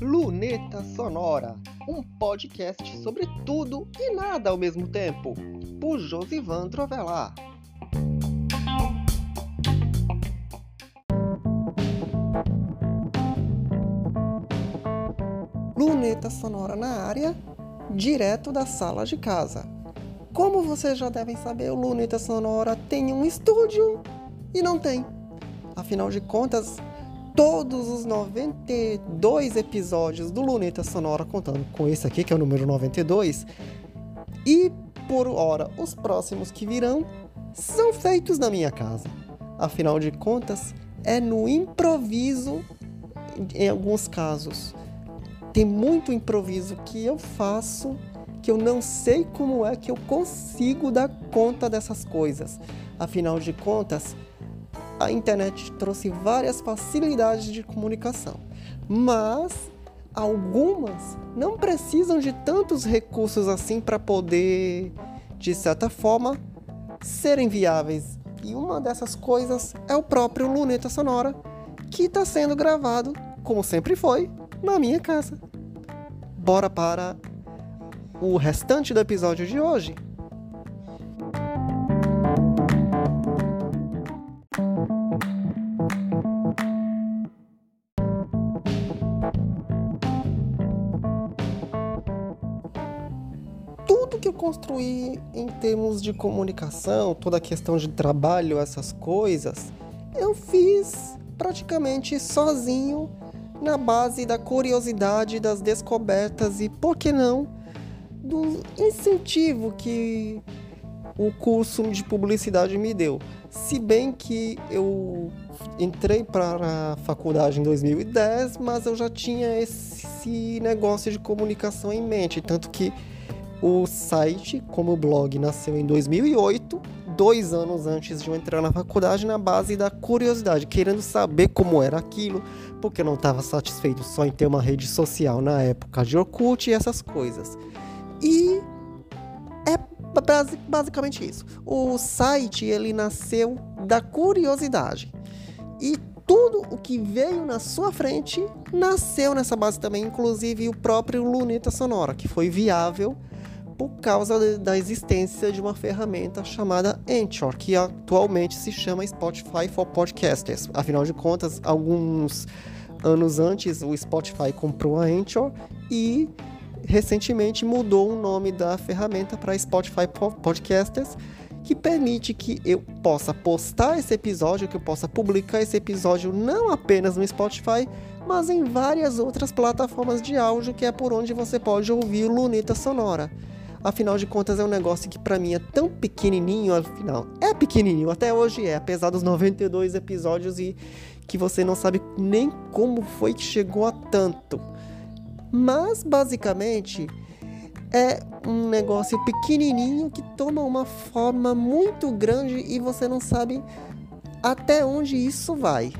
Luneta Sonora, um podcast sobre tudo e nada ao mesmo tempo, por Josivan Trovelar. Luneta Sonora na área, direto da sala de casa. Como vocês já devem saber, o Luneta Sonora tem um estúdio e não tem. Afinal de contas, todos os 92 episódios do Luneta Sonora, contando com esse aqui, que é o número 92, e por hora os próximos que virão, são feitos na minha casa. Afinal de contas, é no improviso em alguns casos tem muito improviso que eu faço que eu não sei como é que eu consigo dar conta dessas coisas. Afinal de contas, a internet trouxe várias facilidades de comunicação, mas algumas não precisam de tantos recursos assim para poder, de certa forma, serem viáveis. E uma dessas coisas é o próprio Luneta Sonora, que está sendo gravado, como sempre foi, na minha casa. Bora para o restante do episódio de hoje. Construí em termos de comunicação, toda a questão de trabalho, essas coisas, eu fiz praticamente sozinho na base da curiosidade, das descobertas e, por que não, do incentivo que o curso de publicidade me deu. Se bem que eu entrei para a faculdade em 2010, mas eu já tinha esse negócio de comunicação em mente, tanto que o site, como blog, nasceu em 2008, dois anos antes de eu entrar na faculdade, na base da curiosidade, querendo saber como era aquilo, porque eu não estava satisfeito só em ter uma rede social na época de Orkut e essas coisas. E é basicamente isso. O site ele nasceu da curiosidade. E tudo o que veio na sua frente nasceu nessa base também, inclusive o próprio Luneta Sonora, que foi viável por causa da existência de uma ferramenta chamada Anchor, que atualmente se chama Spotify for Podcasters. Afinal de contas, alguns anos antes, o Spotify comprou a Anchor e recentemente mudou o nome da ferramenta para Spotify for Podcasters, que permite que eu possa postar esse episódio, que eu possa publicar esse episódio não apenas no Spotify, mas em várias outras plataformas de áudio, que é por onde você pode ouvir o Luneta Sonora. Afinal de contas, é um negócio que para mim é tão pequenininho, afinal. É pequenininho, até hoje é, apesar dos 92 episódios e que você não sabe nem como foi que chegou a tanto. Mas, basicamente, é um negócio pequenininho que toma uma forma muito grande e você não sabe até onde isso vai.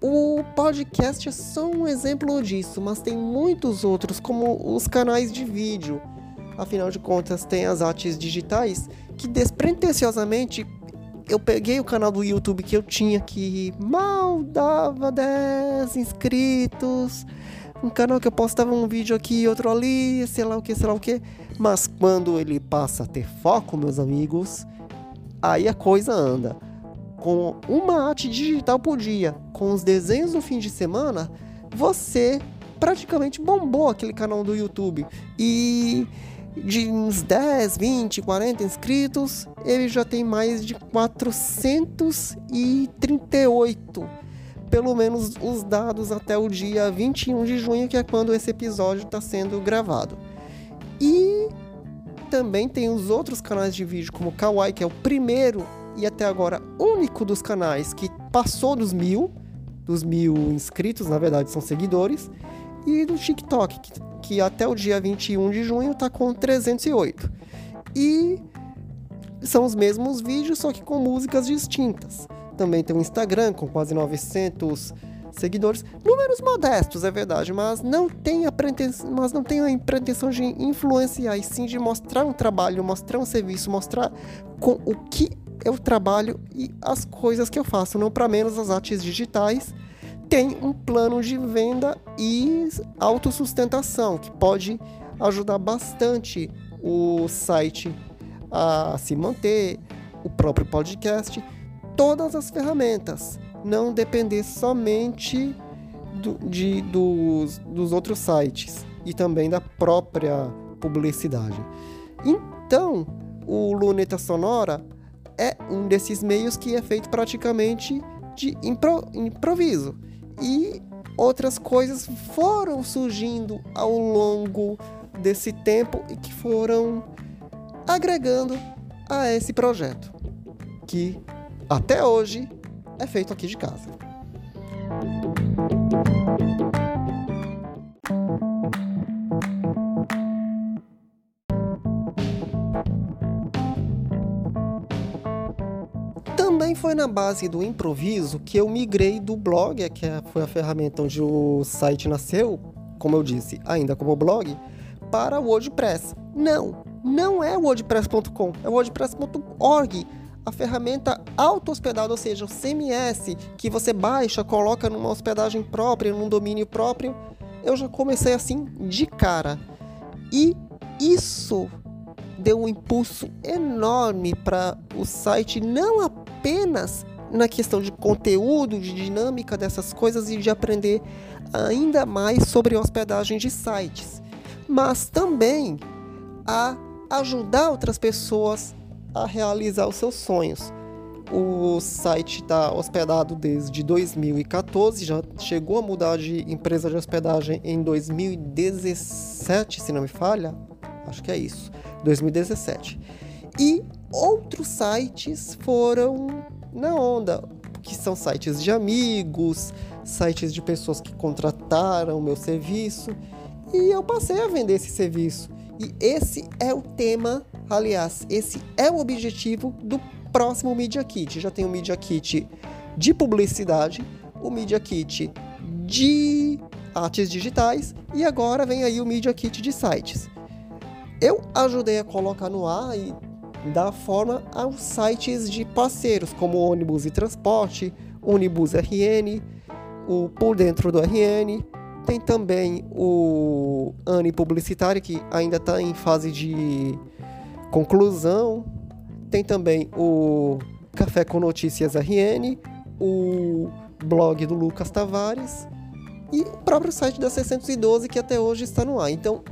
O podcast é só um exemplo disso, mas tem muitos outros, como os canais de vídeo Afinal de contas, tem as artes digitais que despretensiosamente eu peguei o canal do YouTube que eu tinha que mal dava 10 inscritos. Um canal que eu postava um vídeo aqui outro ali, sei lá o que, sei lá o que. Mas quando ele passa a ter foco, meus amigos, aí a coisa anda. Com uma arte digital por dia, com os desenhos no fim de semana, você praticamente bombou aquele canal do YouTube. E de uns 10, 20, 40 inscritos, ele já tem mais de 438. Pelo menos os dados até o dia 21 de junho, que é quando esse episódio está sendo gravado. E também tem os outros canais de vídeo, como o Kawaii, que é o primeiro e até agora único dos canais que passou dos mil, dos mil inscritos, na verdade são seguidores, e do TikTok, que que até o dia 21 de junho está com 308. E são os mesmos vídeos, só que com músicas distintas. Também tem o Instagram com quase 900 seguidores, números modestos, é verdade, mas não tem a pretensão, mas não tem a pretensão de influenciar, e sim de mostrar um trabalho, mostrar um serviço, mostrar com o que eu trabalho e as coisas que eu faço, não para menos as artes digitais. Tem um plano de venda e autossustentação que pode ajudar bastante o site a se manter, o próprio podcast, todas as ferramentas, não depender somente do, de, dos, dos outros sites e também da própria publicidade. Então, o Luneta Sonora é um desses meios que é feito praticamente de impro, improviso. E outras coisas foram surgindo ao longo desse tempo e que foram agregando a esse projeto, que até hoje é feito aqui de casa. Foi na base do improviso que eu migrei do blog, que é, foi a ferramenta onde o site nasceu, como eu disse, ainda como blog, para o WordPress. Não, não é WordPress.com, é WordPress.org. A ferramenta auto-hospedada, ou seja, o CMS, que você baixa, coloca numa hospedagem própria, num domínio próprio. Eu já comecei assim de cara. E isso deu um impulso enorme para o site, não apenas na questão de conteúdo, de dinâmica dessas coisas e de aprender ainda mais sobre hospedagem de sites, mas também a ajudar outras pessoas a realizar os seus sonhos. O site está hospedado desde 2014, já chegou a mudar de empresa de hospedagem em 2017, se não me falha. Acho que é isso, 2017. E outros sites foram na onda, que são sites de amigos, sites de pessoas que contrataram meu serviço, e eu passei a vender esse serviço. E esse é o tema, aliás, esse é o objetivo do próximo Media Kit. Já tem o Media Kit de publicidade, o Media Kit de artes digitais e agora vem aí o Media Kit de sites. Eu ajudei a colocar no ar e dar forma aos sites de parceiros como ônibus e transporte, ônibus RN, o Por Dentro do RN, tem também o ANI Publicitário, que ainda está em fase de conclusão. Tem também o Café com Notícias RN, o blog do Lucas Tavares e o próprio site da 612 que até hoje está no ar. Então,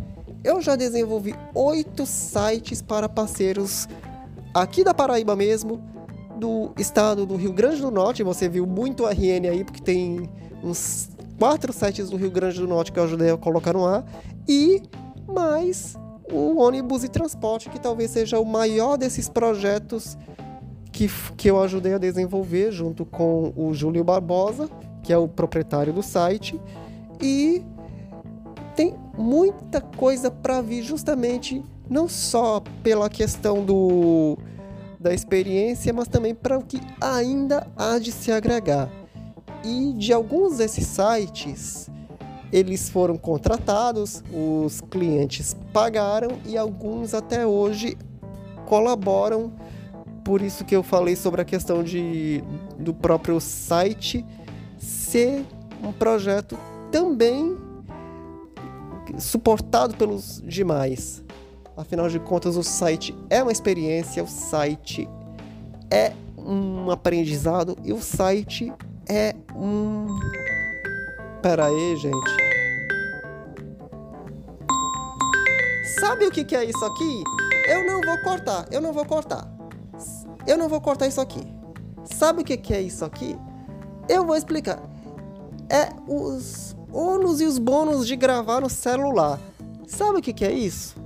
eu já desenvolvi oito sites para parceiros aqui da Paraíba mesmo, do estado do Rio Grande do Norte. Você viu muito RN aí, porque tem uns quatro sites do Rio Grande do Norte que eu ajudei a colocar no ar e mais o ônibus e transporte, que talvez seja o maior desses projetos que, que eu ajudei a desenvolver junto com o Júlio Barbosa, que é o proprietário do site. E tem muita coisa para vir, justamente não só pela questão do, da experiência, mas também para o que ainda há de se agregar. E de alguns desses sites, eles foram contratados, os clientes pagaram e alguns até hoje colaboram. Por isso que eu falei sobre a questão de, do próprio site ser um projeto também suportado pelos demais. Afinal de contas, o site é uma experiência, o site é um aprendizado e o site é um. Pera aí, gente. Sabe o que, é isso aqui? Eu não vou cortar, eu não vou cortar. Eu não vou cortar isso aqui. Sabe o que é isso aqui? Eu vou explicar. É os ônus e os bônus de gravar no celular. Sabe o que, é isso?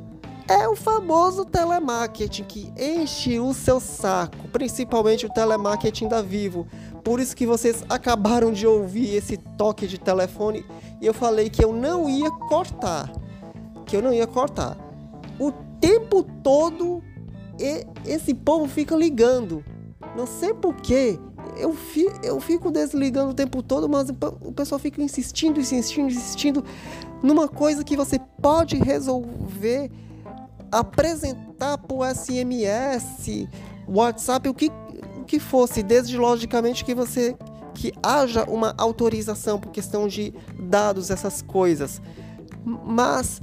É o famoso telemarketing que enche o seu saco, principalmente o telemarketing da Vivo. Por isso que vocês acabaram de ouvir esse toque de telefone e eu falei que eu não ia cortar. Que eu não ia cortar. O tempo todo esse povo fica ligando. Não sei porquê. Eu, fi, eu fico desligando o tempo todo, mas o pessoal fica insistindo, insistindo, insistindo numa coisa que você pode resolver, apresentar por SMS, WhatsApp, o que que fosse, desde logicamente que você que haja uma autorização por questão de dados, essas coisas. Mas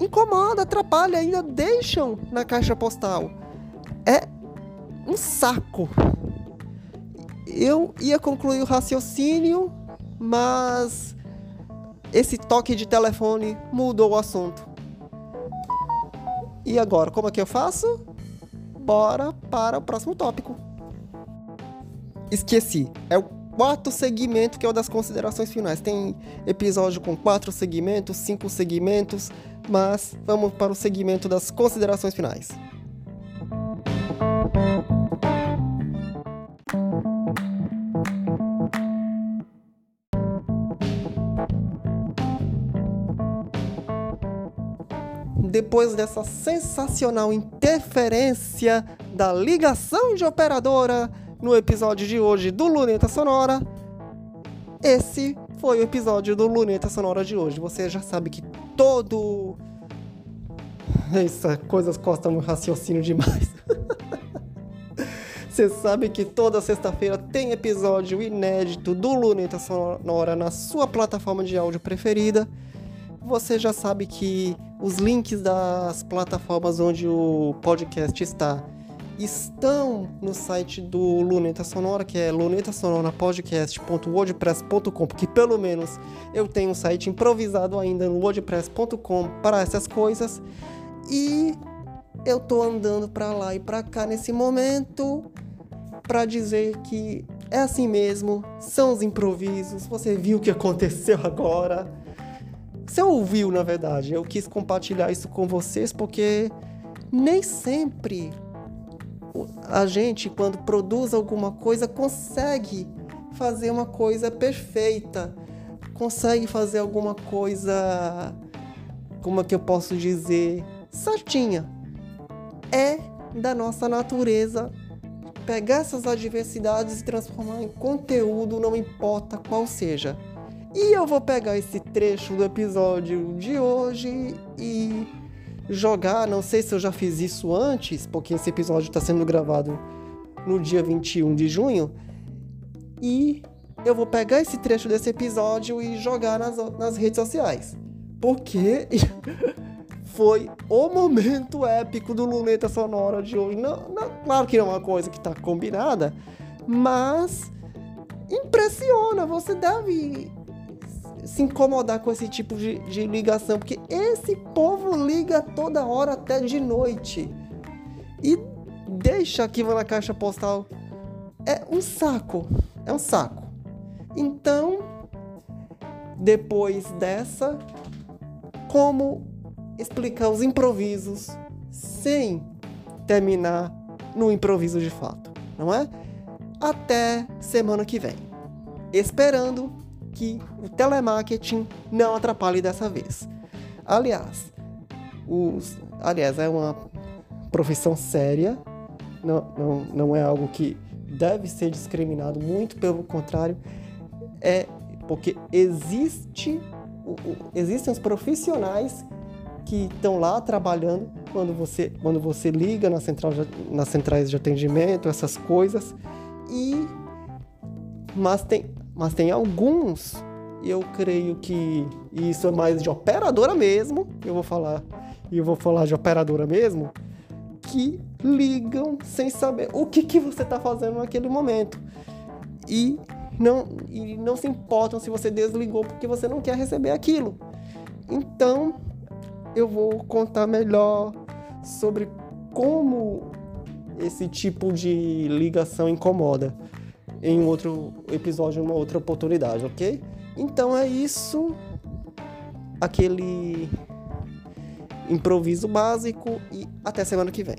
incomoda, atrapalha, ainda deixam na caixa postal. É um saco. Eu ia concluir o raciocínio, mas esse toque de telefone mudou o assunto. E agora, como é que eu faço? Bora para o próximo tópico. Esqueci. É o quarto segmento que é o das considerações finais. Tem episódio com quatro segmentos, cinco segmentos, mas vamos para o segmento das considerações finais. Depois dessa sensacional interferência da ligação de operadora, no episódio de hoje do Luneta Sonora. Esse foi o episódio do Luneta Sonora de hoje. Você já sabe que todo. Essa coisas costam um raciocínio demais. Você sabe que toda sexta-feira tem episódio inédito do Luneta Sonora na sua plataforma de áudio preferida. Você já sabe que os links das plataformas onde o podcast está estão no site do Luneta Sonora, que é lunetasonorapodcast.wordpress.com, porque pelo menos eu tenho um site improvisado ainda no wordpress.com para essas coisas. E eu tô andando para lá e para cá nesse momento para dizer que é assim mesmo, são os improvisos. Você viu o que aconteceu agora? Você ouviu, na verdade. Eu quis compartilhar isso com vocês porque nem sempre a gente, quando produz alguma coisa, consegue fazer uma coisa perfeita, consegue fazer alguma coisa, como é que eu posso dizer, certinha. É da nossa natureza pegar essas adversidades e transformar em conteúdo, não importa qual seja. E eu vou pegar esse trecho do episódio de hoje e jogar. Não sei se eu já fiz isso antes, porque esse episódio está sendo gravado no dia 21 de junho. E eu vou pegar esse trecho desse episódio e jogar nas, nas redes sociais. Porque foi o momento épico do Luneta Sonora de hoje. Não, não, claro que não é uma coisa que está combinada, mas impressiona. Você deve se incomodar com esse tipo de, de ligação, porque esse povo liga toda hora até de noite e deixa aquilo na caixa postal. É um saco, é um saco. Então, depois dessa, como explicar os improvisos sem terminar no improviso de fato, não é? Até semana que vem. Esperando que o telemarketing não atrapalhe dessa vez. Aliás, os, aliás, é uma profissão séria, não, não, não é algo que deve ser discriminado, muito pelo contrário, é porque existe, existem os profissionais que estão lá trabalhando quando você, quando você liga na central, nas centrais de atendimento, essas coisas, e mas tem mas tem alguns, eu creio que isso é mais de operadora mesmo, eu vou falar, e eu vou falar de operadora mesmo, que ligam sem saber o que, que você está fazendo naquele momento. E não, e não se importam se você desligou porque você não quer receber aquilo. Então, eu vou contar melhor sobre como esse tipo de ligação incomoda em um outro episódio, uma outra oportunidade, ok? Então é isso. Aquele improviso básico e até semana que vem.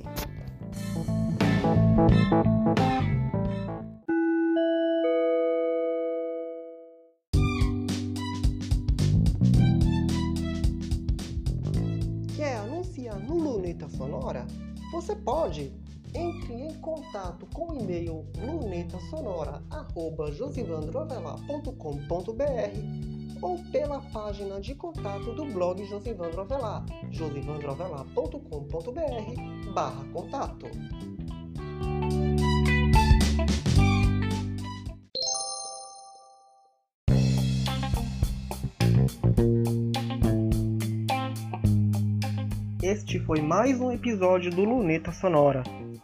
Quer anunciar no Luneta Sonora? Você pode entre em contato com o e-mail lunetasonora.josivandroavelar.com.br ou pela página de contato do blog Josivandro Avelar, josivandroavelar.com.br barra contato. Este foi mais um episódio do Luneta Sonora